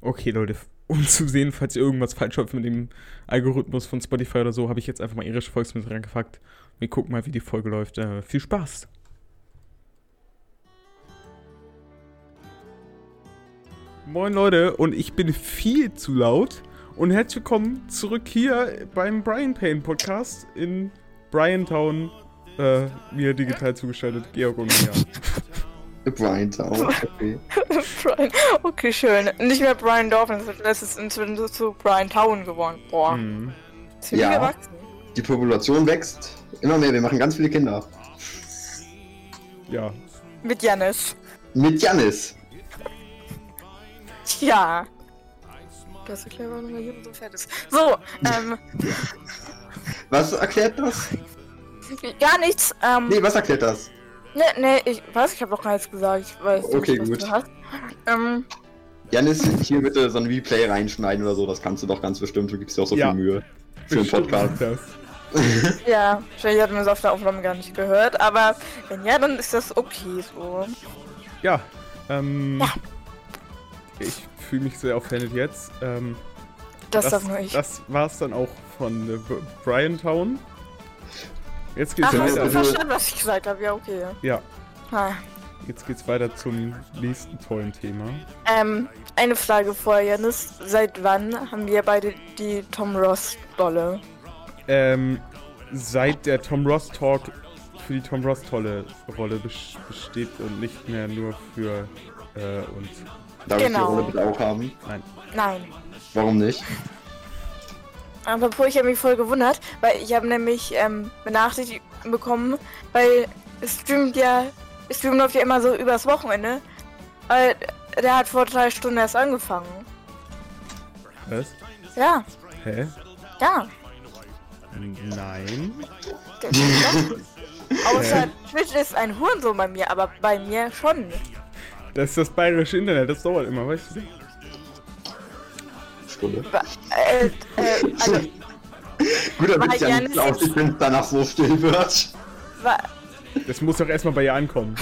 Okay, Leute, um zu sehen, falls ihr irgendwas falsch läuft mit dem Algorithmus von Spotify oder so, habe ich jetzt einfach mal irische Volksmusik reingepackt. Wir gucken mal, wie die Folge läuft. Äh, viel Spaß! Moin Leute, und ich bin viel zu laut. Und herzlich willkommen zurück hier beim Brian Payne Podcast in Bryantown, äh, mir digital zugeschaltet, Georg und Mia. Brian Town, okay. Brian, okay, schön. Nicht mehr Brian Dolphins, das ist inzwischen so zu Brian Town geworden. Boah, Hm. ziemlich Ja. gewachsen. Die Population wächst. Immer mehr, wir machen ganz viele Kinder. Ja. Mit Janis. Mit Janis. Ja. Das erklärt, warum er hier so fett ist. So, ähm, Was erklärt das? gar nichts. Ähm, Nee, was erklärt das? Ne, ne, ich weiß, ich habe doch gar nichts gesagt. Ich weiß Okay, nicht, was gut. du hast. Ähm, Janis, hier bitte so ein Replay reinschneiden oder so, das kannst du doch ganz bestimmt, du gibst dir auch so Ja. viel Mühe. Für den Podcast. Das. ja, vielleicht hat man es auf der Aufnahme gar nicht gehört, aber wenn ja, dann ist das okay so. Ja, ähm. Ja. Ich fühle mich sehr offended jetzt. Ähm, Das, darf nur ich. das war's dann auch von äh, B- Bryantown. Jetzt geht's Ach, hast du weiter. verstanden, was ich gesagt habe? Ja, okay. Ja, Ah. jetzt geht's weiter zum nächsten tollen Thema. Ähm, eine Frage vorher, Janis. Seit wann haben wir beide die Tom Ross-Dolle? Ähm, seit der Tom Ross Talk für die Tom Ross tolle Rolle bes- besteht und nicht mehr nur für äh, uns. Darf ich die Genau. Rolle bitte auch haben? Nein. Nein. Warum nicht? Aber ich habe mich voll gewundert, weil ich habe nämlich ähm, Benachrichtigung bekommen, weil es streamt ja, es streamt läuft ja immer so übers Wochenende. Weil der hat vor drei Stunden erst angefangen. Was? Ja, Hä? ja. Nein. Außer Twitch ist ein Hurensohn bei mir, aber bei mir schon. Das ist das bayerische Internet, das dauert immer, weißt du? Stunde. Äh, äh, also, Gut, damit es ja nicht aussieht, wenn es danach so still wird. wa- Das muss doch erstmal bei ihr ankommen.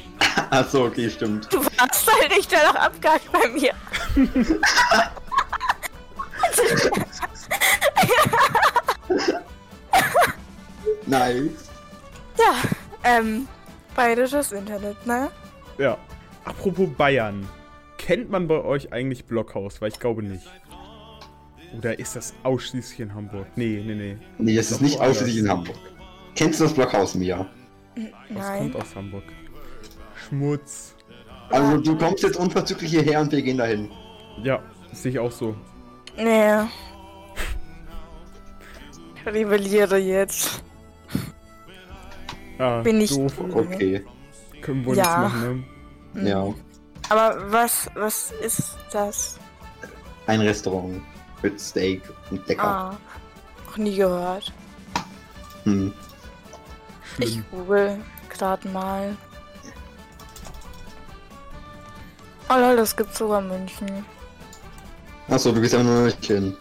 Achso, okay, stimmt. du warst halt nicht danach abgehakt bei mir. Nice. Ja, ähm, bayerisches Internet, ne? Ja. Apropos Bayern. Kennt man bei euch eigentlich Blockhaus? Weil ich glaube nicht. Oder ist das ausschließlich in Hamburg? Nee, nee, nee. Nee, es ist Doch nicht ausschließlich in Hamburg. Kennst du das Blockhaus, Mia? Was Nein. kommt aus Hamburg? Schmutz. Also, du kommst jetzt unverzüglich hierher und wir gehen dahin. Ja, das sehe ich auch so. Nee. Ich rebelliere jetzt. Ah, Bin ich- doof. Okay, Können wir Ja. nichts machen, ne? ja. Aber was, was ist das? Ein Restaurant mit Steak und lecker. Ah, noch nie gehört. Hm. Ich google gerade mal. Oh lol, das gibt's sogar in München. Achso, du gehst aber nur nicht hin.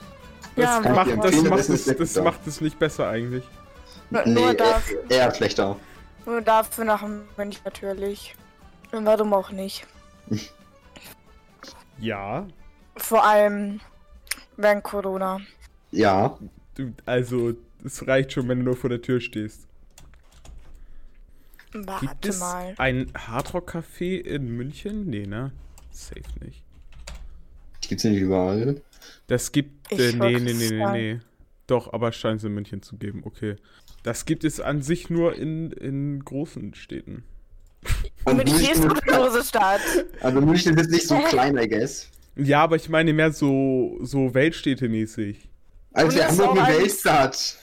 Das, Ja, macht, das, macht es, das macht es nicht besser eigentlich. Nur, Nee, nur, eher, dafür, eher schlechter. nur dafür nach München natürlich. Und warum auch nicht? Ja. Vor allem während Corona. Ja, Du, also, es reicht schon, wenn du nur vor der Tür stehst. Gibt Warte es mal. ein Hardrock-Café in München? Nee, ne? Safe nicht. gibt's nicht überall. Das gibt. Ich Äh, nee, nee, nee, nee, nee. Doch, aber scheint es in München zu geben, okay. Das gibt es an sich nur in, in großen Städten. Und München ist eine große Stadt. also München ist nicht so klein, I guess. Ja, aber ich meine mehr so, so Weltstädte-mäßig. Also ist Hamburg auch eine ein- Weltstadt.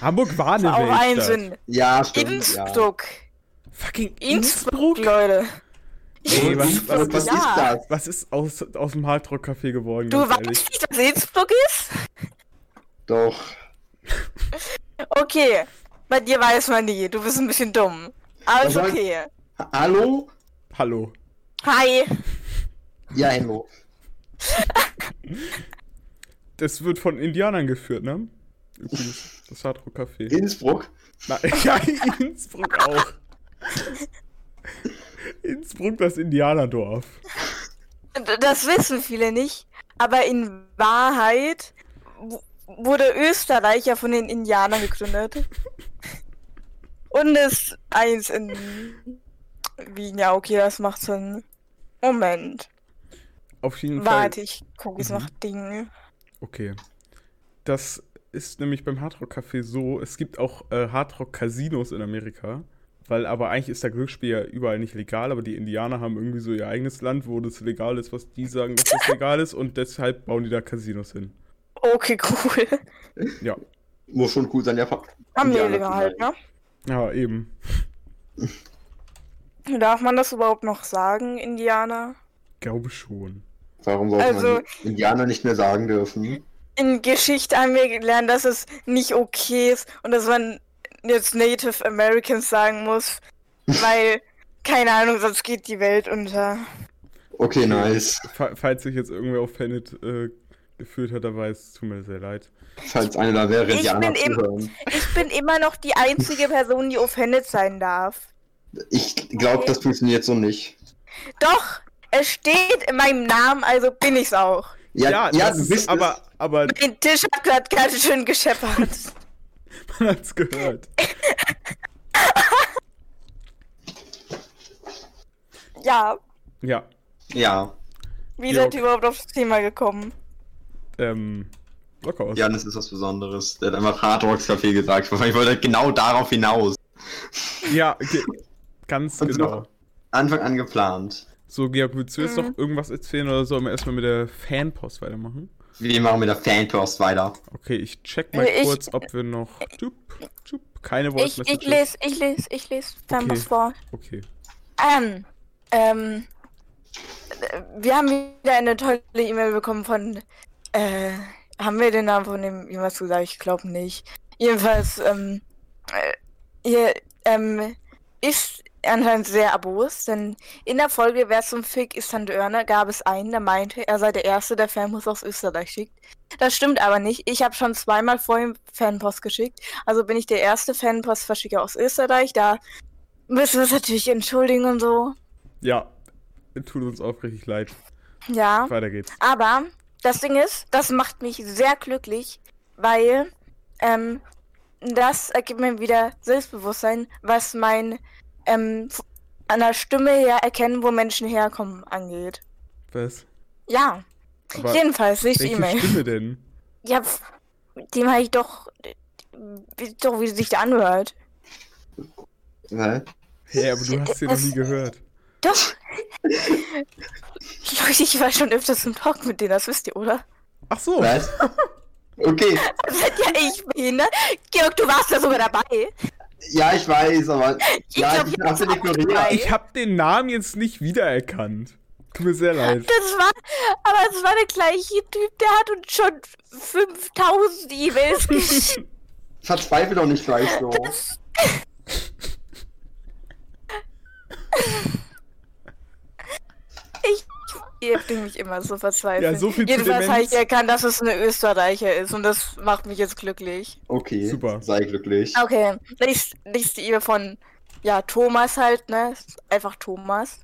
Hamburg war eine Auch ein Weltstadt. Sinn. Ja, stimmt. Ja. Innsbruck. Fucking Innsbruck, Leute. Ey, was, was, was, was ist Ja. das? was ist aus, aus dem Hardrock-Café geworden? Du weißt ehrlich? nicht, dass Innsbruck ist? Doch. Okay. Bei dir weiß man nie. Du bist ein bisschen dumm. Aber ist okay. Ha- Hallo? Hallo. Hi. Ja, hallo. Das wird von Indianern geführt, ne? Übrigens, das Hardrock-Café. Innsbruck? Na, ja, Innsbruck auch. Innsbruck, das Indianerdorf. Das wissen viele nicht, aber in Wahrheit wurde Österreich ja von den Indianern gegründet. Und ist eins in Wien. Ja, okay, das macht Sinn. Moment. Auf jeden Fall. Warte, ich gucke jetzt Mhm. nach Dingen. Okay. Das ist nämlich beim Hardrock Café so, es gibt auch äh, Hardrock Casinos in Amerika. Weil aber eigentlich ist der Glücksspiel ja überall nicht legal, aber die Indianer haben irgendwie so ihr eigenes Land, wo das legal ist, was die sagen, dass das legal ist und deshalb bauen die da Casinos hin. Okay, cool. Ja. Muss schon cool sein, ja. Haben wir Indianer zu halt, ne? Ja, eben. Darf man das überhaupt noch sagen, Indianer? Glaube schon. Warum sollte Also- man Indianer nicht mehr sagen dürfen? In Geschichte haben wir gelernt, dass es nicht okay ist und dass man jetzt Native Americans sagen muss, weil, keine Ahnung, sonst geht die Welt unter. Okay, nice. Fa- Falls sich jetzt irgendwer auf Planet äh, gefühlt hat, dabei es tut mir sehr leid. Falls einer da wäre, Ich Indianer bin im-. Ich bin immer noch die einzige Person, die offended sein darf. Ich glaube, das funktioniert so nicht. Doch, es steht in meinem Namen, also bin ich's auch. Ja, ja, das du ist, bist aber, aber Den Tisch hat gerade ganz schön gescheppert. man hat's gehört. ja, Ja. Ja, wie Ja, seid ihr überhaupt auf das Thema gekommen? ähm, locker aus. Janis ist was Besonderes. Der hat einfach Hard Rocks Café gesagt. Ich wollte genau darauf hinaus. Ja, ge ganz Und genau. Anfang an geplant. So, Georg, willst du jetzt Mhm. noch irgendwas erzählen oder sollen wir erstmal mit der Fanpost weitermachen? Wir machen mit der Fanpost weiter. Okay, ich check mal Ich- kurz, ob wir noch. Tschub, tschub, keine Ich, Voice ich Messages. lese, ich lese, ich lese Fernbus Okay. vor. Okay. Ähm, ähm, äh, wir haben wieder eine tolle E-Mail bekommen von, äh, haben wir den Namen von dem jemals gesagt? Ich glaube nicht. Jedenfalls, ähm, äh, ihr, ähm, ist anscheinend sehr abos, denn in der Folge Wer zum Fick ist Tante Örner gab es einen, der meinte, er sei der Erste, der Fanpost aus Österreich schickt. Das stimmt aber nicht. Ich habe schon zweimal vorhin Fanpost geschickt. Also bin ich der erste Fanpostverschicker aus Österreich. Da müssen wir uns natürlich entschuldigen und so. Ja, tut uns auch richtig leid. Ja. Weiter geht's. Aber das Ding ist, das macht mich sehr glücklich, weil ähm, das ergibt mir wieder Selbstbewusstsein, was mein ähm, an der Stimme her erkennen, wo Menschen herkommen, angeht. Was? Ja, Aber jedenfalls, nicht die welche E-Mail. Stimme denn? Ja, dem habe ich doch, wie, doch, wie sie sich da anhört. Hä? Hey, aber du hast sie noch nie gehört. Doch. Leute, ich war schon öfters im Talk mit denen, das wisst ihr, oder? Ach so. Was? Okay, Seid ja ich behindert? Georg, du warst ja sogar dabei. Ja, ich weiß, aber Ich ja, glaub, ich ich hab's hab's. Ich habe den Namen jetzt nicht wiedererkannt. Tut mir sehr leid. Das war, aber es war der gleiche Typ, der hat uns schon 5000 E-Mails geschickt. Verzweifel doch nicht gleich so. Ich, ihr bringt mich immer so verzweifelt. Ja, so viel zu Jedenfalls habe ich Demenz. erkannt, dass es eine Österreicher ist und das macht mich jetzt glücklich. Okay, Super. sei glücklich. Okay, nächst, nächste E-Mail von, ja, Thomas halt, ne? Einfach Thomas.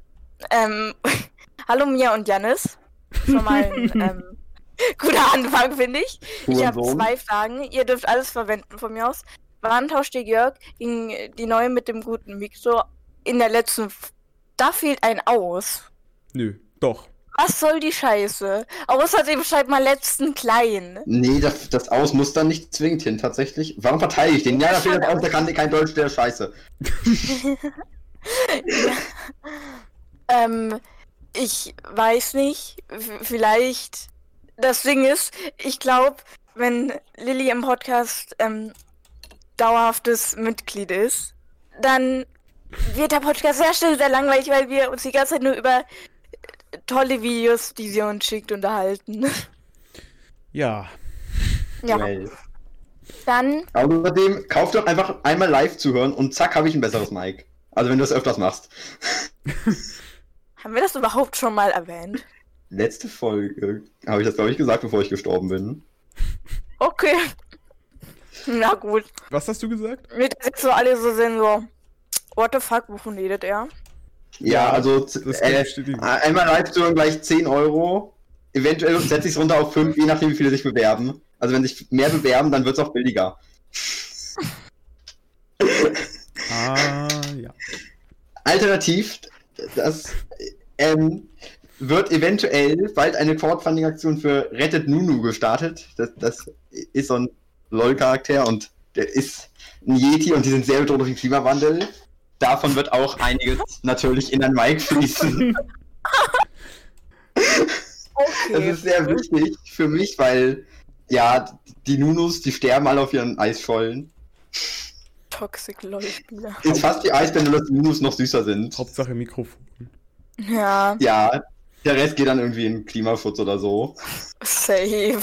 Ähm, hallo Mia und Janis. Schon mal ein ähm, guter Anfang, finde ich. Ich habe zwei Fragen. Ihr dürft alles verwenden von mir aus. Wann tauscht ihr Jörg gegen die neue mit dem guten Mikro in der letzten... F da fehlt ein Aus. Nö, doch. Was soll die Scheiße? Außerdem schreibt mal letzten klein. Nee, das, das Aus muss dann nicht zwingend hin, tatsächlich. Warum verteidige ich den? Ja, da fehlt Aus, der kann kein Deutsch, der scheiße. Ähm, ich weiß nicht. Vielleicht. Das Ding ist, ich glaube, wenn Lilly im Podcast ähm, dauerhaftes Mitglied ist, dann wird der Podcast sehr schnell sehr langweilig, weil wir uns die ganze Zeit nur über tolle Videos, die sie uns schickt, unterhalten. Ja. ja, Well. dann Außerdem, kauf doch einfach einmal live zuhören und zack, habe ich ein besseres Mic. Also wenn du das öfters machst. haben wir das überhaupt schon mal erwähnt. Letzte Folge habe ich das, glaube ich, gesagt, bevor ich gestorben bin. Okay. Na gut. Was hast du gesagt? Mit jetzt so alle so sind so. What the fuck, wovon redet er? Ja, also äh, bestätigen. einmal Live-Touren gleich 10 Euro. Eventuell setze ich es runter auf 5, je nachdem, wie viele sich bewerben. Also wenn sich mehr bewerben, dann wird es auch billiger. Ah, ja. Alternativ, das ähm, wird eventuell bald eine Crowdfunding-Aktion für Rettet Nunu gestartet. Das, das ist so ein LOL-Charakter und der ist ein Yeti und die sind sehr bedroht durch den Klimawandel. Davon wird auch einiges natürlich in ein Mic fließen. Okay. Das ist sehr wichtig für mich, weil ja, die Nunus, die sterben alle auf ihren Eisschollen. Toxic LOL-Spieler. Ist fast wie Eisbären, nur dass die Nunus noch süßer sind. Hauptsache Mikrofon. Ja, Ja, der Rest geht dann irgendwie in Klimaschutz oder so. safe.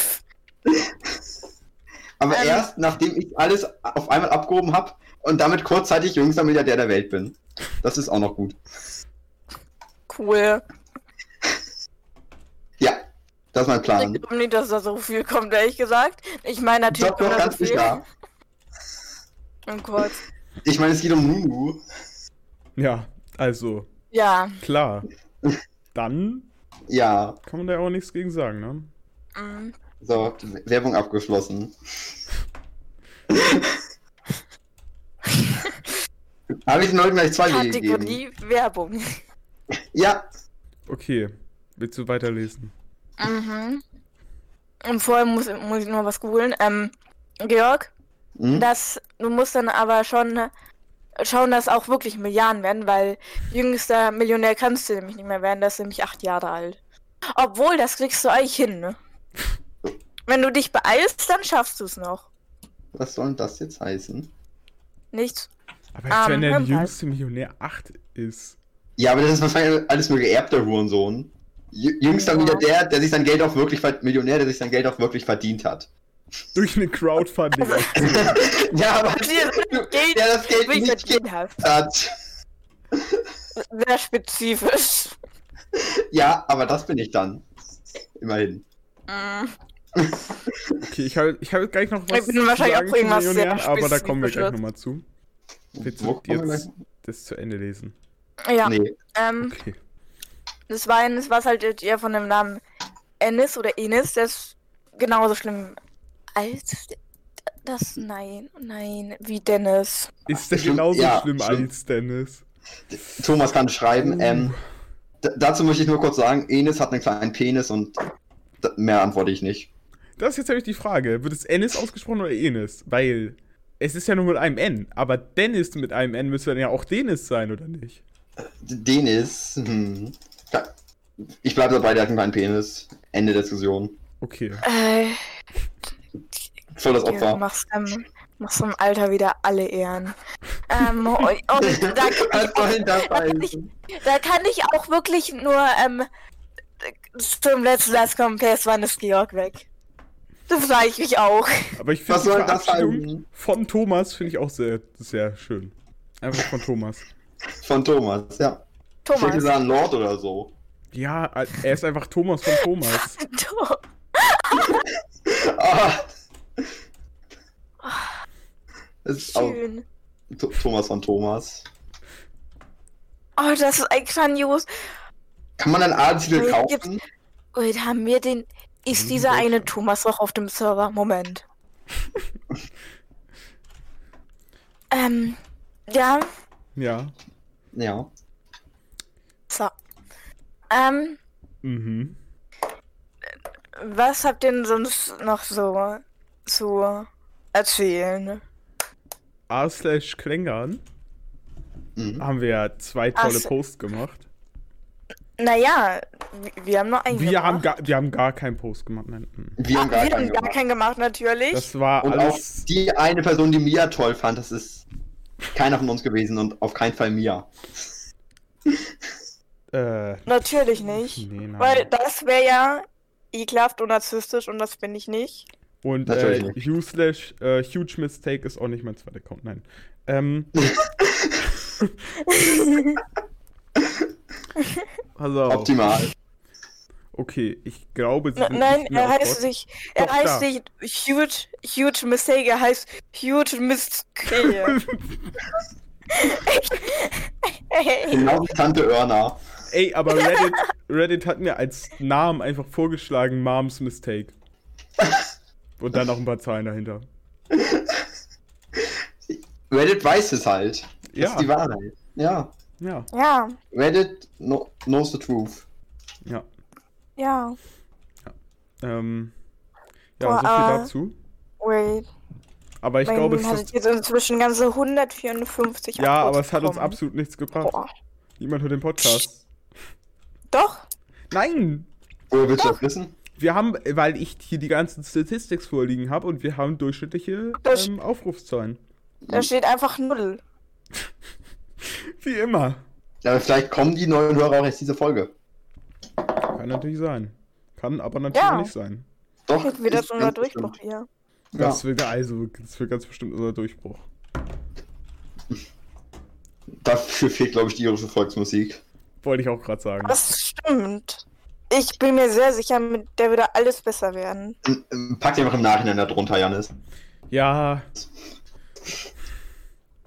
Aber Ähm. erst nachdem ich alles auf einmal abgehoben habe und damit kurzzeitig jüngster Milliardär der Welt bin. Das ist auch noch gut. Cool. Ja, das ist mein Ich Plan. glaube nicht, dass da so viel kommt, ehrlich gesagt. Ich meine natürlich Doch, doch, kommt da ganz so viel. sicher. Und kurz. Ich meine, es geht um Nunu. Ja, also, Ja. klar. Dann Ja, kann man da auch nichts gegen sagen, ne? mm. So, Werbung abgeschlossen. Habe ich den Leuten gleich zwei Wege gegeben? Kategorie Werbung. Ja, Okay, willst du weiterlesen? Mhm. Und vorher muss, muss ich noch was googeln. Ähm, Georg, hm? das, du musst dann aber schon schauen, dass auch wirklich Milliarden werden, weil jüngster Millionär kannst du nämlich nicht mehr werden, das ist nämlich acht Jahre alt. Obwohl, das kriegst du eigentlich hin, ne? Wenn du dich beeilst, dann schaffst du es noch. was soll denn das jetzt heißen? Nichts. Aber jetzt, wenn Ähm, der jüngste Millionär 8 ist. Ja, aber das ist wahrscheinlich alles nur geerbter Hurensohn. Jü- Jüngster Ja. Milliardär, der sich sein Geld auch wirklich Millionär, der sich sein Geld auch wirklich verdient hat. Durch eine Crowdfunding. ja, aber Dir das Geld der das Geld nicht verdient hast. hat. Sehr spezifisch. Ja, aber das bin ich dann. Immerhin. Mm. Okay, ich habe ich hab gleich noch was Ich bin wahrscheinlich sagen auch irgendwas zu sehr aber da kommen wir gleich nochmal zu. Willst du jetzt das zu Ende lesen? Ja, Nee. ähm, Okay. das war eines, was halt eher von dem Namen Ennis oder Enis, das ist genauso schlimm als das, nein, nein, wie Dennis. Ist der genauso ja, schlimm stimmt. als Dennis? Thomas kann schreiben. Uh. Ähm, dazu möchte ich nur kurz sagen, Enis hat einen kleinen Penis und mehr antworte ich nicht. Das ist jetzt nämlich die Frage. Wird es Ennis ausgesprochen oder Enis? Weil es ist ja nur mit einem N. Aber Dennis mit einem N müsste dann ja auch Denis sein, oder nicht? D- Denis, hm. Ja, Ich bleibe dabei, der hat einen kleinen Penis. Ende der Diskussion. Okay. Äh, Voll das du Opfer. machst, ähm, machst im Alter wieder alle Ehren. ähm, und, und da, kann ich auch, da, kann ich, da kann ich auch wirklich nur, ähm, zum letzten Satz kommen, PS wann ist Georg weg. Das frage ich mich auch. Aber ich finde Was die soll das Verabschiedung von Thomas finde ich auch sehr, sehr schön. Einfach von Thomas. Von Thomas, ja. Ich hätte Thomas. gesagt Lord oder so. Ja, er ist einfach Thomas von Thomas. Tho- Ah. Das ist auch Schön. Th- Thomas von Thomas. Oh, das ist ein grandios. Kann man einen Adelstitel Äh, kaufen? Wait, haben wir den. Ist dieser eine Thomas noch auf dem Server? Moment. ähm, ja, Ja. Ja. so. Ähm, Mhm. was habt ihr denn sonst noch so zu erzählen? A slash Klängern Mhm. haben wir ja zwei tolle. Posts gemacht. Naja, wir, wir haben noch einen Wir gemacht. haben, gar, wir haben gar keinen Post gemacht. Nein. Wir haben gar wir keinen haben gar gemacht. keinen gemacht, natürlich. Das war Und auch alles. die eine Person, die Mia toll fand, das ist keiner von uns gewesen und auf keinen Fall Mia. Äh, natürlich nicht. nee. Weil das wäre ja ekelhaft und narzisstisch und das bin ich nicht. Und äh, U slash äh, Huge Mistake ist auch nicht mein zweiter Account. Nein. Ähm. also, Optimal. okay, ich glaube, sie N sind nein, nicht mehr er auf heißt nicht. Er Doch, heißt da. nicht Huge, Huge Mistake, er heißt Huge Mistake. Ey, Genau wie Tante Örner. Ey, aber Reddit, Reddit hat mir als Namen einfach vorgeschlagen Moms Mistake. Und dann noch ein paar Zahlen dahinter. Reddit weiß es halt. Das Ja. ist die Wahrheit. Ja. Ja, ja, Reddit no, knows the truth. ja. ja. Ähm, ja, Boah, so viel äh, dazu. Wait. Aber ich mein glaube, es hat ist, jetzt inzwischen ganze 154 ja, aber Uploads es hat uns absolut nichts gebracht. Boah. Niemand hört den Podcast. Doch. Nein! Woher willst du das wissen? Wir haben, weil ich hier die ganzen Statistics vorliegen habe und wir haben durchschnittliche ähm, Aufrufszahlen. Da steht einfach null. Wie immer. Ja, aber vielleicht kommen die neuen Hörer auch erst diese Folge. Kann natürlich sein. Kann aber natürlich Ja. nicht sein. Doch. Jetzt wird das ist unser Durchbruch bestimmt. hier. Das wird also, das wird ganz bestimmt unser Durchbruch. Dafür fehlt, glaube ich, die irische Volksmusik. Wollte ich auch gerade sagen. Das stimmt. Ich bin mir sehr sicher, mit der würde alles besser werden. M- m- Pack die einfach im Nachhinein da drunter, Janis. Ja.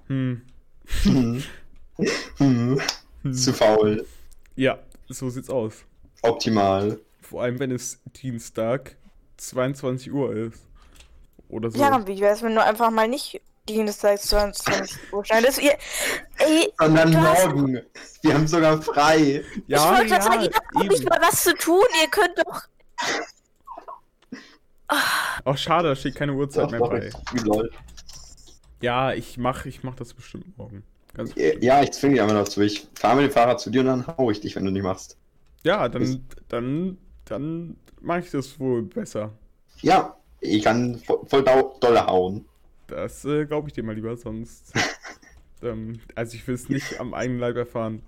Hm. Hm. Hm. Zu faul. Ja, so sieht's aus. Optimal. Vor allem, wenn es Dienstag 22 Uhr ist. Oder so. Ja, wie wär's, wenn du einfach mal nicht Dienstag 22 Uhr schneidest? Ihr, ey, Sondern Du hast- morgen. Wir haben sogar frei. ich wollte gerade sagen, ihr habt doch nicht mal was zu tun. Ihr könnt doch. Auch schade, da steht keine Uhrzeit Doch, mehr bei. Ja, ich mach, ich mach das bestimmt morgen. Ganz. Ja, ich zwinge dich einfach dazu. Ich fahre mit dem Fahrrad zu dir und dann hau ich dich, wenn du nicht machst. Ja, dann, dann, dann mache ich das wohl besser. Ja, ich kann voll, voll dolle hauen. Das äh, glaube ich dir mal lieber, sonst. ähm, also ich will es nicht am eigenen Leib erfahren.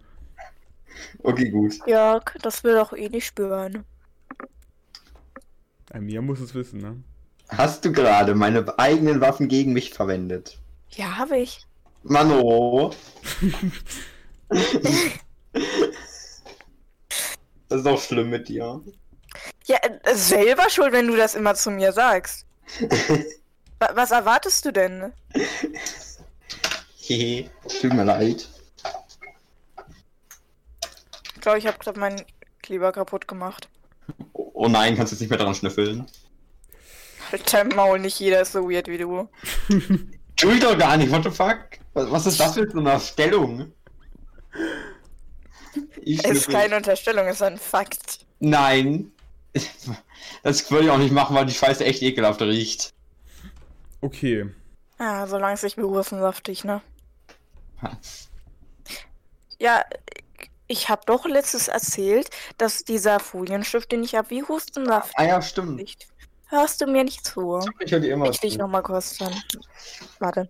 Okay, gut. Jörg, das will doch eh nicht spüren. Äh, Mia muss es wissen, ne? Hast du gerade meine eigenen Waffen gegen mich verwendet? Ja, habe ich. Mano. das ist doch schlimm mit dir. Ja, äh, selber schuld, wenn du das immer zu mir sagst. Wa- Was erwartest du denn? Hehe. Tut mir leid. Ich glaube, ich habe gerade meinen Kleber kaputt gemacht. Oh, nein, kannst du jetzt nicht mehr dran schnüffeln? Halt dein Maul, nicht jeder ist so weird wie du. Tu ich doch gar nicht, what the fuck? Was, ist das für so eine Stellung? Ich Es ist keine Unterstellung, es ist ein Fakt. Nein. Das würde ich auch nicht machen, weil die Scheiße echt ekelhaft riecht. Okay. Ja, solange es nicht berursensaftig, ne? Ja, ich habe doch letztes erzählt, dass dieser Folienstift, den ich habe, wie Hustensaft Ah ja, stimmt. riecht. Hörst du mir nicht zu? Ich höre dir immer Ich dich zu. noch mal kurz dann. Warte.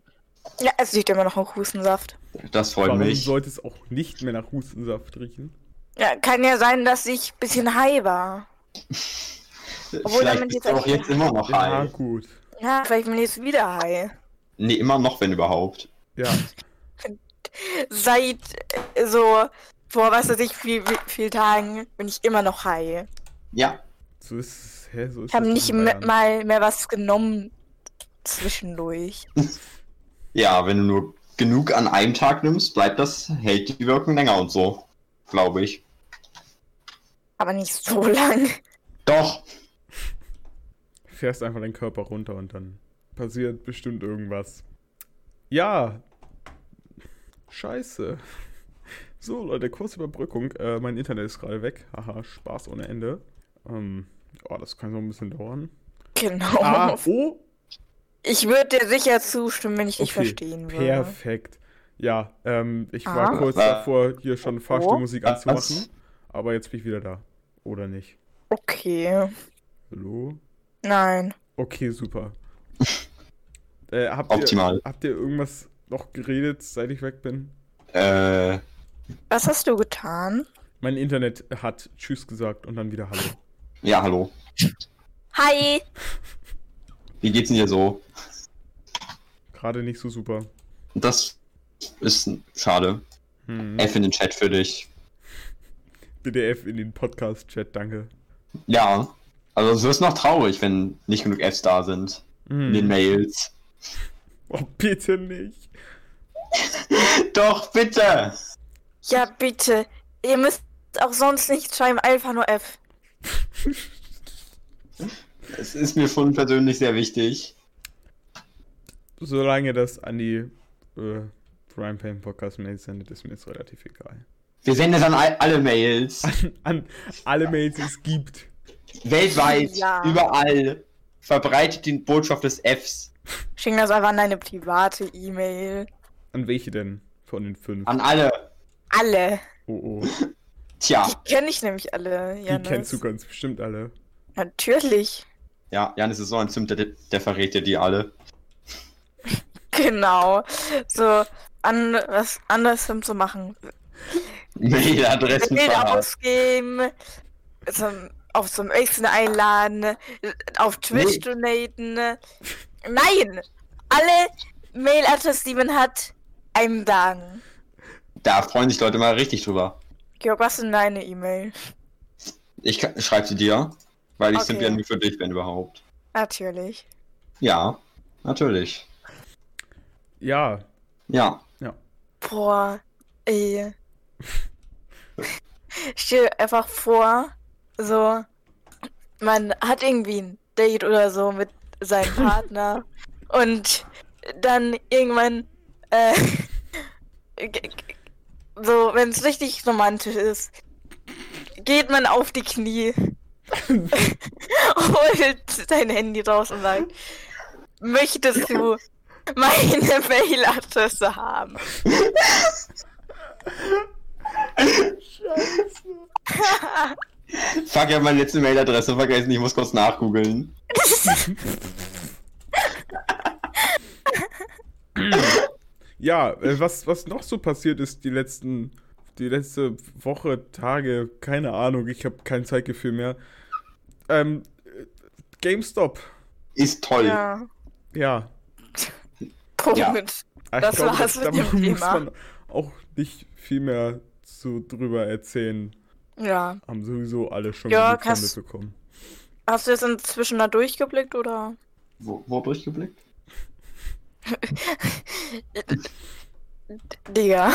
Ja, es riecht immer noch nach Hustensaft. Das freut Warum mich. sollte es auch nicht mehr nach Hustensaft riechen? Ja, kann ja sein, dass ich ein bisschen high war. obwohl Vielleicht damit bist jetzt du auch jetzt immer noch Ja, high. gut. Ja, vielleicht bin ich jetzt wieder high. Nee, immer noch, wenn überhaupt. Ja. Seit äh, so, vor was weiß ich, viel, viel, viel Tagen bin ich immer noch high. Ja. So ist es. Hä, so ist Ich habe nicht in me- Bayern. mal mehr was genommen zwischendurch. Ja, wenn du nur genug an einem Tag nimmst, bleibt das, hält die Wirkung länger und so. Glaube ich. Aber nicht so lang. Doch. Fährst einfach deinen Körper runter und dann passiert bestimmt irgendwas. Ja. Scheiße. So, Leute, kurze Überbrückung. Äh, mein Internet ist gerade weg. Haha, Spaß ohne Ende. Ähm, oh, das kann so ein bisschen dauern. Genau. Ah, oh, Ich würde dir sicher zustimmen, wenn ich dich okay. verstehen würde. Perfekt. Ja, ähm, ich war Ah. kurz davor, hier schon Fahrstuhlmusik Was? anzumachen. Aber jetzt bin ich wieder da. Oder nicht? Okay. Hallo? Nein. Okay, super. äh, habt ihr, Optimal. Habt ihr irgendwas noch geredet, seit ich weg bin? Äh, Was hast du getan? Mein Internet hat Tschüss gesagt und dann wieder Hallo. ja, hallo. Hi. Wie geht's denn dir so? Gerade nicht so super. Das ist schade. Hm. F in den Chat für dich. BDF in den Podcast-Chat, danke. Ja. Also es wird noch traurig, wenn nicht genug Fs da sind. In den Hm. Mails. Oh, bitte nicht. Doch, bitte! Ja, bitte. Ihr müsst auch sonst nicht schreiben, einfach nur F. Es ist mir schon persönlich sehr wichtig. Solange das an die äh, Brian Payne Podcast Mails sendet, ist mir jetzt relativ egal. Wir senden es an all, alle Mails. An, an alle Mails, die es gibt. Weltweit, Ja. überall. Verbreitet die Botschaft des Fs. Schick das einfach an deine private E-Mail. An welche denn von den fünf? An alle. Alle. Oh oh. Tja. Die kenne ich nämlich alle. Die Janis. kennst du ganz bestimmt alle. Natürlich. Ja, Janis ist so ein Zimter, der, der verrät dir die alle. Genau. So, an was anderes zu machen. Mailadressen Bilder ausgeben, zum, auf zum Essen einladen, auf Twitch Nee. donaten. Nein! Alle Mailadressen, die man hat, einem sagen. Da freuen sich Leute mal richtig drüber. Georg, was ist denn deine E-Mail? Ich kann- schreib sie dir, weil ich Okay. sind ja nur für dich, wenn überhaupt. Natürlich. Ja, natürlich. Ja, Ja. Boah, ey. Stell dir einfach vor, so, man hat irgendwie ein Date oder so mit seinem Partner und dann irgendwann, äh, so, wenn es richtig romantisch ist, geht man auf die Knie, holt sein Handy raus und sagt, möchtest du meine Mailadresse haben? Fuck, ich hab meine letzte Mailadresse vergessen, ich muss kurz nachgoogeln. ja, äh, was, was noch so passiert ist die letzten, die letzte Woche, Tage, keine Ahnung, ich habe kein Zeitgefühl mehr. Ähm, äh, GameStop, Ist toll. Ja, ja. Punkt. Ja. Ah, Das glaube, war's da, mit dem muss Thema. man auch nicht viel mehr zu drüber erzählen. Ja. Haben sowieso alle schon Ja, kannst- mitbekommen. Hast du jetzt inzwischen da durchgeblickt oder? Wo, wo durchgeblickt? Digga.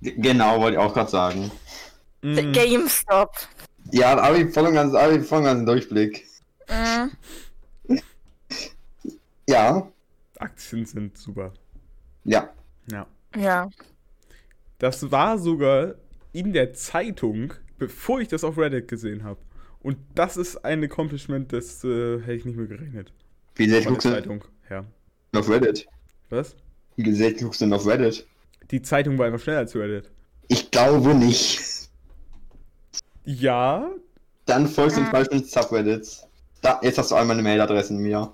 G genau, wollte ich auch gerade sagen. Mm, GameStop. Ja, da habe ich voll und ganz, hab ich voll und ganz einen Durchblick. Mhm. Ja, Aktien sind super. ja. Ja. Ja. Das war sogar in der Zeitung, bevor ich das auf Reddit gesehen habe. Und das ist ein Accomplishment, das äh, hätte ich nicht mehr gerechnet. Wie sehr guckst der du Zeitung her. auf Reddit? Was? Wie sehr guckst du denn auf Reddit? Die Zeitung war einfach schneller als Reddit. Ich glaube nicht. Ja, Dann folgst du zum Beispiel Subreddits. Da, jetzt hast du all meine Mailadressen mir.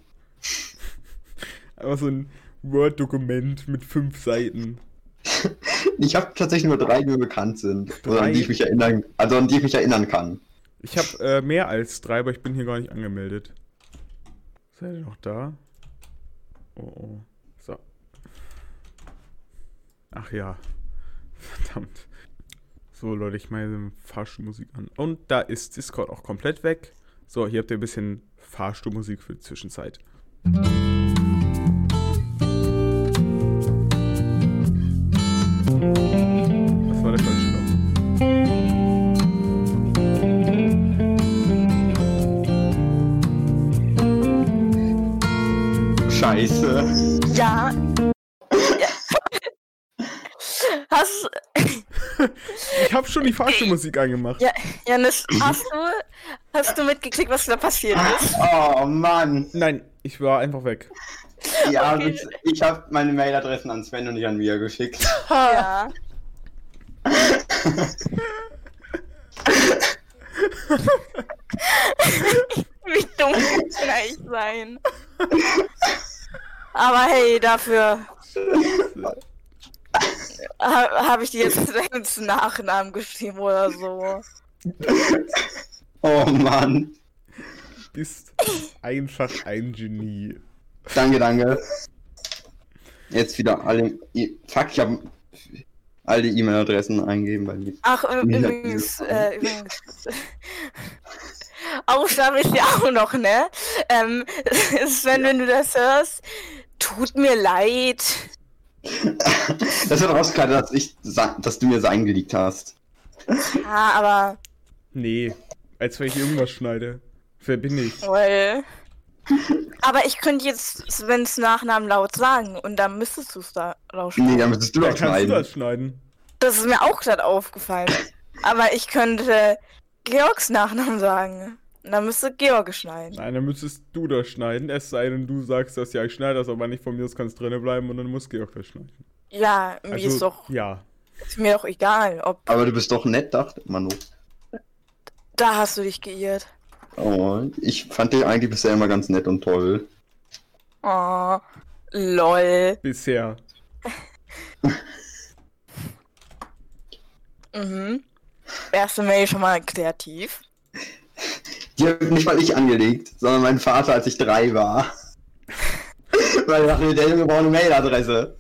Aber so ein Word-Dokument mit fünf Seiten. Ich habe tatsächlich nur drei, die mir bekannt sind. Oder Drei? an die ich mich erinnern, also an die ich mich erinnern kann. Ich habe äh, mehr als drei, aber ich bin hier gar nicht angemeldet. Seid ihr noch da? Oh oh. So. Ach ja. Verdammt. So, Leute, ich meine Fahrstuhlmusik an. Und da ist Discord auch komplett weg. So, hier habt ihr ein bisschen Fahrstuhlmusik für die Zwischenzeit. Das Hast Ich habe schon die Fahrstuhlmusik angemacht. ja, Janis, hast du hast du mitgekriegt, was da passiert ist? Oh Mann. Nein, ich war einfach weg. Ja, Okay. das- ich habe meine Mailadressen an Sven und nicht an Mia geschickt. Ja. Wie dumm kann ich sein? Aber hey, dafür ha habe ich dir jetzt deinen Nachnamen geschrieben oder so. Oh Mann. Bist einfach ein Genie. Danke, danke. Jetzt wieder alle. I- Fuck, ich habe alle E-Mail-Adressen eingeben, weil die. Ach, übrigens, äh, übrigens. Ist ja auch noch, ne? Ähm, Sven, wenn du das hörst, tut mir leid. Das wird rausgekleidet, dass, ich, sa- dass du mir das eingeleakt hast. Ja, aber. Nee, als wenn ich irgendwas schneide. Wer bin ich? Well. Aber ich könnte jetzt Svens Nachnamen laut sagen und dann müsstest du es da Nee, rausschneiden. dann müsstest du Da kannst du schneiden. das schneiden. Das ist mir auch gerade aufgefallen. Aber ich könnte Georgs Nachnamen sagen. Dann müsste Georg schneiden. Nein, dann müsstest du das schneiden. Es sei denn, du sagst das, ja, ich schneide das, aber nicht von mir, das kann es drinnen bleiben und dann muss Georg das schneiden. Ja, mir Also, ist doch Ja. ist mir doch egal, ob Aber du bist doch nett, dachte Manu. da hast du dich geirrt. Oh, ich fand dich eigentlich bisher immer ganz nett und toll. Oh, lol. Bisher. Mhm. Erste Mail schon mal kreativ. Die habe nicht mal ich angelegt, sondern mein Vater, als ich drei war. Weil er dachte, der Junge braucht eine Mailadresse.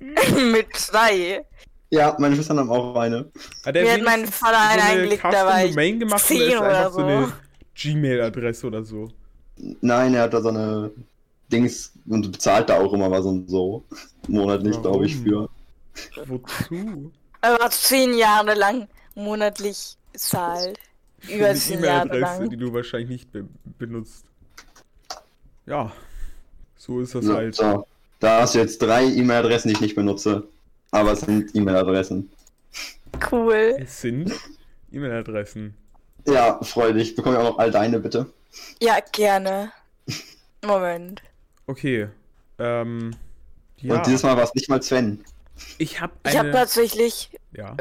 Mit zwei. Ja, meine Schwestern haben auch eine. Hat er Mir hat mein Vater eine so eingelegt, da war ich Domain gemacht zehn oder ist oder so so. eine Gmail-Adresse oder so? Nein, er hat da so eine Dings und bezahlt da auch immer was und so. Monatlich, glaube ich, für. Wozu? Aber zehn Jahre lang monatlich zahlt. Über eine Jahre E-Mail-Adresse, die du wahrscheinlich nicht be benutzt. Ja. So ist das So, halt. so. Da hast du jetzt drei E-Mail-Adressen, die ich nicht benutze. Aber es sind E-Mail-Adressen. Cool. Es sind E-Mail-Adressen. Ja, freu dich. Bekomme ich auch noch all deine, bitte. Ja, gerne. Moment. Okay. Ähm. Ja. Und dieses Mal war es nicht mal Sven. Ich habe Ich habe eine. tatsächlich, ja.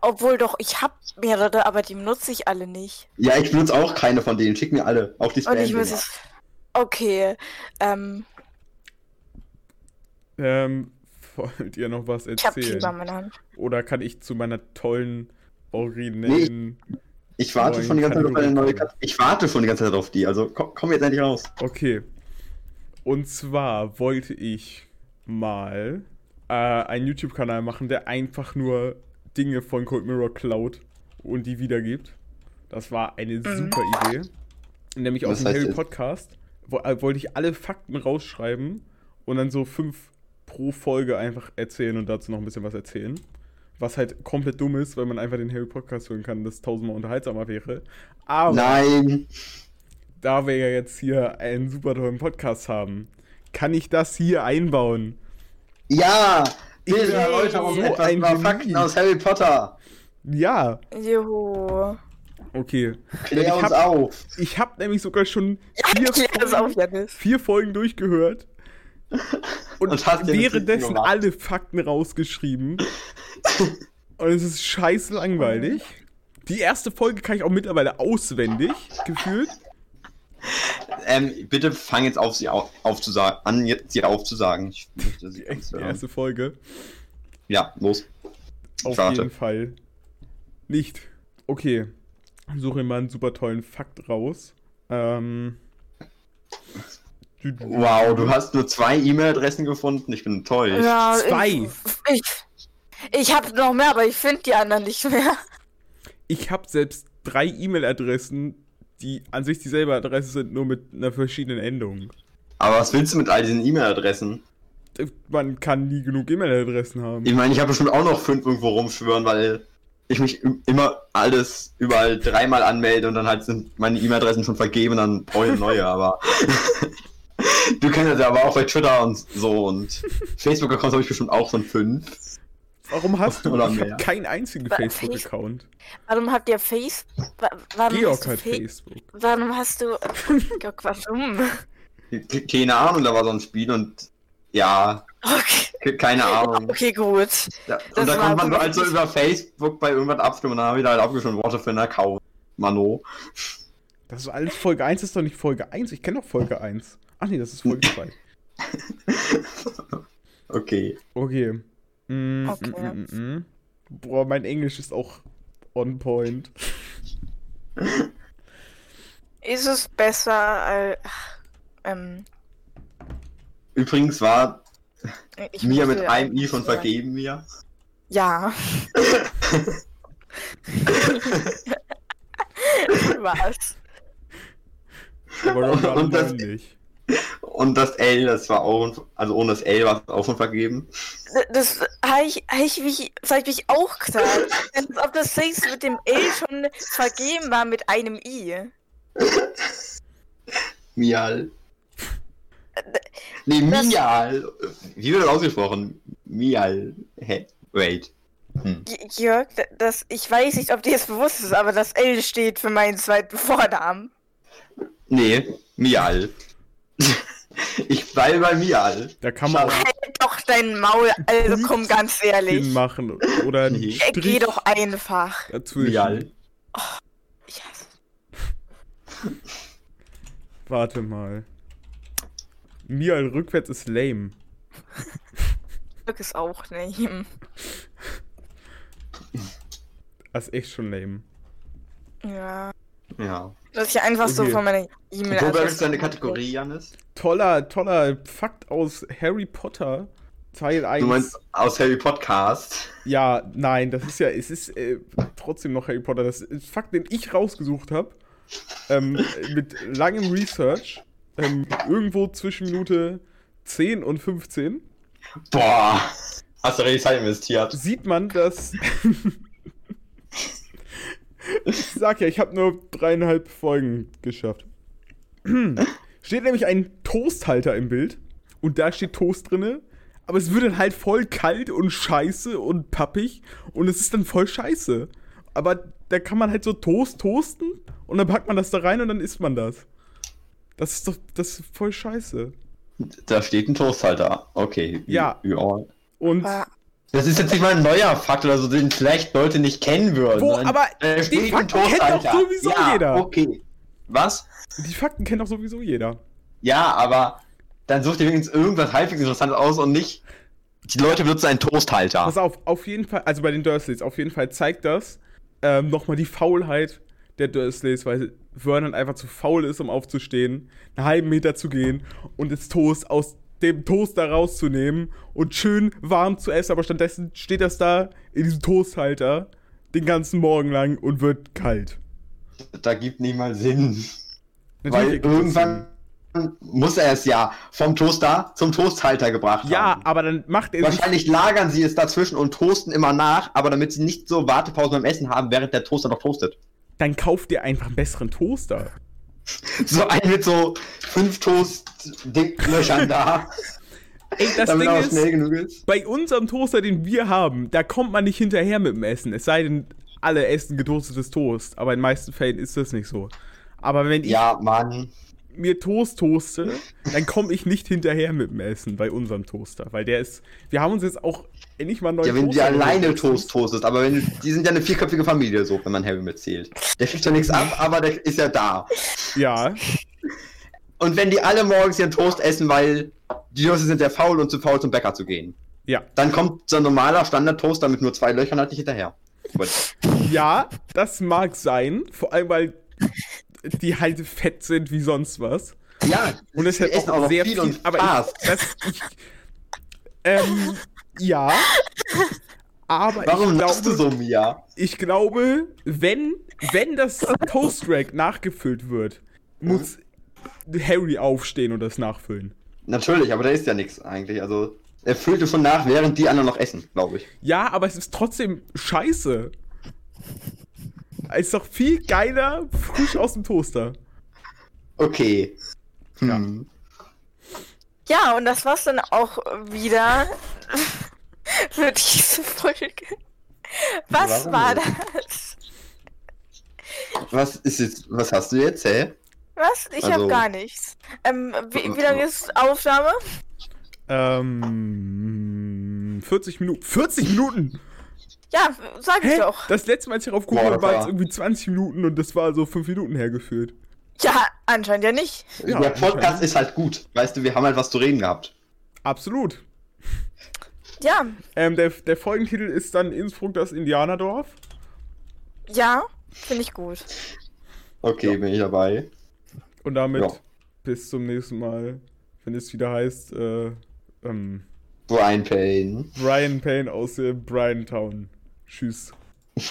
obwohl doch, ich habe mehrere, aber die benutze ich alle nicht. Ja, ich benutze auch keine von denen. Schick mir alle. Auch die Und ich spam muss es. Okay. Ähm, Ähm. Wollt ihr noch was ich habe erzählen? Fieber in meiner Hand. Oder kann ich zu meiner tollen originellen. Ich warte schon die ganze Zeit auf eine neue Kategorie. Kat Ich warte schon die ganze Zeit auf die. Also komm, komm jetzt endlich raus. Okay. Und zwar wollte ich mal äh, einen YouTube-Kanal machen, der einfach nur Dinge von Cold Mirror klaut und die wiedergibt. Das war eine super Idee. Nämlich aus dem Harry? Podcast wo, äh, wollte ich alle Fakten rausschreiben und dann so fünf pro Folge einfach erzählen und dazu noch ein bisschen was erzählen. Was halt komplett dumm ist, weil man einfach den Harry Podcast hören kann, das tausendmal unterhaltsamer wäre. Aber Nein. da wir ja jetzt hier einen super tollen Podcast haben, kann ich das hier einbauen. Ja! Erläutere uns so etwas ein über. Fakten aus Harry Potter. Ja, Juhu. okay. Klär Ich uns hab- auf. Ich habe nämlich sogar schon vier, auf, Folgen, Janis. vier Folgen durchgehört. Und, Und währenddessen alle Fakten rausgeschrieben. Und es ist scheiß langweilig. Die erste Folge kann ich auch mittlerweile auswendig, gefühlt. Ähm, bitte fang jetzt auf, sie auf, aufzusagen, an, jetzt sie aufzusagen. Ich möchte sie Die erste Folge. Ja, los. Auf Warte. jeden Fall. Nicht. Okay. Suche mal einen super tollen Fakt raus. Ähm. Wow, du hast nur zwei E-Mail-Adressen gefunden. Ich bin enttäuscht. Ja, Zwei. Ich, ich, ich habe noch mehr, aber ich finde die anderen nicht mehr. Ich habe selbst drei E-Mail-Adressen, die an sich dieselbe Adresse sind, nur mit einer verschiedenen Endung. Aber was willst du mit all diesen E-Mail-Adressen? Man kann nie genug E-Mail-Adressen haben. Ich meine, ich habe bestimmt auch noch fünf irgendwo rumschwören, weil ich mich im- immer alles überall dreimal anmelde und dann halt sind meine E-Mail-Adressen schon vergeben und dann brauche ich neue, aber. du kennst das ja aber auch bei Twitter und so und Facebook-Accounts habe ich bestimmt auch schon fünf. Warum hast du? Oder Ich habe keinen einzigen Facebook-Account. Warum habt ihr Face? wa- Warum Georg hast du hat Fa- Facebook. Warum hast du. Georg, warum? Ke- Keine Ahnung, da war so ein Spiel und ja, Okay, ke- keine Ahnung. okay gut. Ja, Das und da konnte man so wirklich- halt so über Facebook bei irgendwas abstimmen und dann habe ich da halt aufgeschrieben, Worte für einen Account. Mano. Das ist alles Folge 1, ist doch nicht Folge 1. Ich kenne doch Folge 1. Ach nee, das ist Folge 2. Okay. Okay. Mm, Okay. Mm, mm, mm. Boah, mein Englisch ist auch on point. Ist es besser als. Ähm, Übrigens war ich mir mit einem I schon vergeben, mir. Ja. Was? Aber Und das- neulich. Und das L, das war auch, also ohne das L war es auch schon vergeben. Das habe ich, hab ich, mich, das hab ich mich auch gesagt. Als ob das Sex mit dem L schon vergeben war mit einem I. Mial. Nee, Das- Mial. Wie wird das ausgesprochen? Mial. Hä? Wait. Hm. Jörg, das, ich weiß nicht, ob dir das bewusst ist, aber das L steht für meinen zweiten Vornamen. Nee, Mial. Ich bleibe bei Mial. Da kann man. Halt doch dein Maul, also komm ganz ehrlich. Machen. Oder einen Nee. Geh doch einfach. dazwischen. Mial. Ich hasse. Warte mal. Mial rückwärts ist lame. Glück ist auch nicht. Das ist echt schon lame. Ja. Ja. Dass ich einfach so Okay. von meiner Wo E-Mail-Adresse. ist deine Kategorie, Janis? Toller, toller Fakt aus Harry Potter. Teil 1. Du meinst aus Harry Podcast. Ja, nein, das ist ja, es ist äh, trotzdem noch Harry Potter. Das ist Fakt, den ich rausgesucht habe. Ähm, mit langem Research. Ähm, irgendwo zwischen Minute 10 und 15 Boah. Hast du richtig Zeit investiert? sieht man, dass. Ich sag ja, ich habe nur dreieinhalb Folgen geschafft. steht nämlich ein Toasthalter im Bild und da steht Toast drinne, aber es wird dann halt voll kalt und scheiße und pappig und es ist dann voll scheiße. Aber da kann man halt so Toast toasten und dann packt man das da rein und dann isst man das. Das ist doch, das ist voll scheiße. Da steht ein Toasthalter. Okay. Ja. ja. Und Aber Das ist jetzt nicht mal ein neuer Fakt oder so, den vielleicht Leute nicht kennen würden. Wo, aber da die Fakten kennt doch sowieso ja, jeder. Okay. Was? die Fakten kennt doch sowieso jeder. Ja, aber dann sucht ihr wenigstens irgendwas halbwegs Interessantes aus und nicht. Die Leute benutzen einen Toasthalter. Pass auf, auf jeden Fall, also bei den Dursleys, auf jeden Fall zeigt das ähm, nochmal die Faulheit der Dursleys, weil Vernon einfach zu faul ist, um aufzustehen, einen halben Meter zu gehen und das Toast aus dem Toaster rauszunehmen und schön warm zu essen, aber stattdessen steht das da in diesem Toasthalter den ganzen Morgen lang und wird kalt. Da gibt nicht mal Sinn. Weil ergibt das irgendwann muss er es ja vom Toaster zum Toasthalter gebracht Sinn. Ja, haben. aber dann macht er Wahrscheinlich lagern sie es dazwischen und toasten immer nach, aber damit sie nicht so Wartepausen beim Essen haben, während der Toaster noch toastet. dann kauft ihr einfach einen besseren Toaster. So ein mit so fünf Toast-Dicklöchern da, Ey, das damit Ding auch ist, schnell genug ist. bei unserem Toaster, den wir haben, da kommt man nicht hinterher mit dem Essen. Es sei denn, alle essen getoastetes Toast. Aber in den meisten Fällen ist das nicht so. Aber wenn ich Ja, mir Toast toaste, dann komme ich nicht hinterher mit dem Essen bei unserem Toaster. Weil der ist. Wir haben uns jetzt auch endlich mal neuen Ja, wenn du Toaster alleine. Toast toastest, aber wenn du, die sind ja eine vierköpfige Familie, so, wenn man Harry mitzählt. Der kriegt ja nichts ab, aber der ist ja da. Ja, Und wenn die alle morgens ihren Toast essen, weil die Jungs sind ja faul und zu faul zum Bäcker zu gehen, ja. dann kommt so ein normaler Standard-Toaster mit nur zwei Löchern halt nicht hinterher. Ja, das mag sein. Vor allem, weil die halt fett sind wie sonst was. Ja, Und es hat auch noch sehr viel viel, und aber fast. ich, das, ich, ähm, ja, aber Warum ich lachst du glaube, so, Mia? ich glaube, wenn, wenn das Toast Rack nachgefüllt wird, muss Harry aufstehen und das nachfüllen. Natürlich, aber da ist ja nichts eigentlich. Also, er füllte schon nach, während die anderen noch essen, glaube ich. Ja, aber es ist trotzdem scheiße. Es ist doch viel geiler frisch aus dem Toaster. Okay. Hm. ja, und das war's dann auch wieder für diese Folge. Was Warum war das? Was ist jetzt, was hast du jetzt, hä? Was? Ich Also- hab gar nichts. Ähm, wie, wie lange ist Aufnahme? Ähm, 40 Minuten. 40 Minuten! Ja, sag ich Hä? doch. Das letzte Mal, als ich Boah, habe, war war- irgendwie 20 Minuten und das war so 5 Minuten hergeführt. Ja, anscheinend ja nicht. Ja, Der Podcast ist halt gut. Weißt du, wir haben halt was zu reden gehabt. Absolut. Ja, Ähm, der, der Folgentitel ist dann Innsbruck, das Indianerdorf. ja, finde ich gut. Okay, bin ich dabei. Und damit Ja. bis zum nächsten Mal, wenn es wieder heißt, äh, ähm, Brian Payne. Brian Payne aus äh, Bryantown. Tschüss.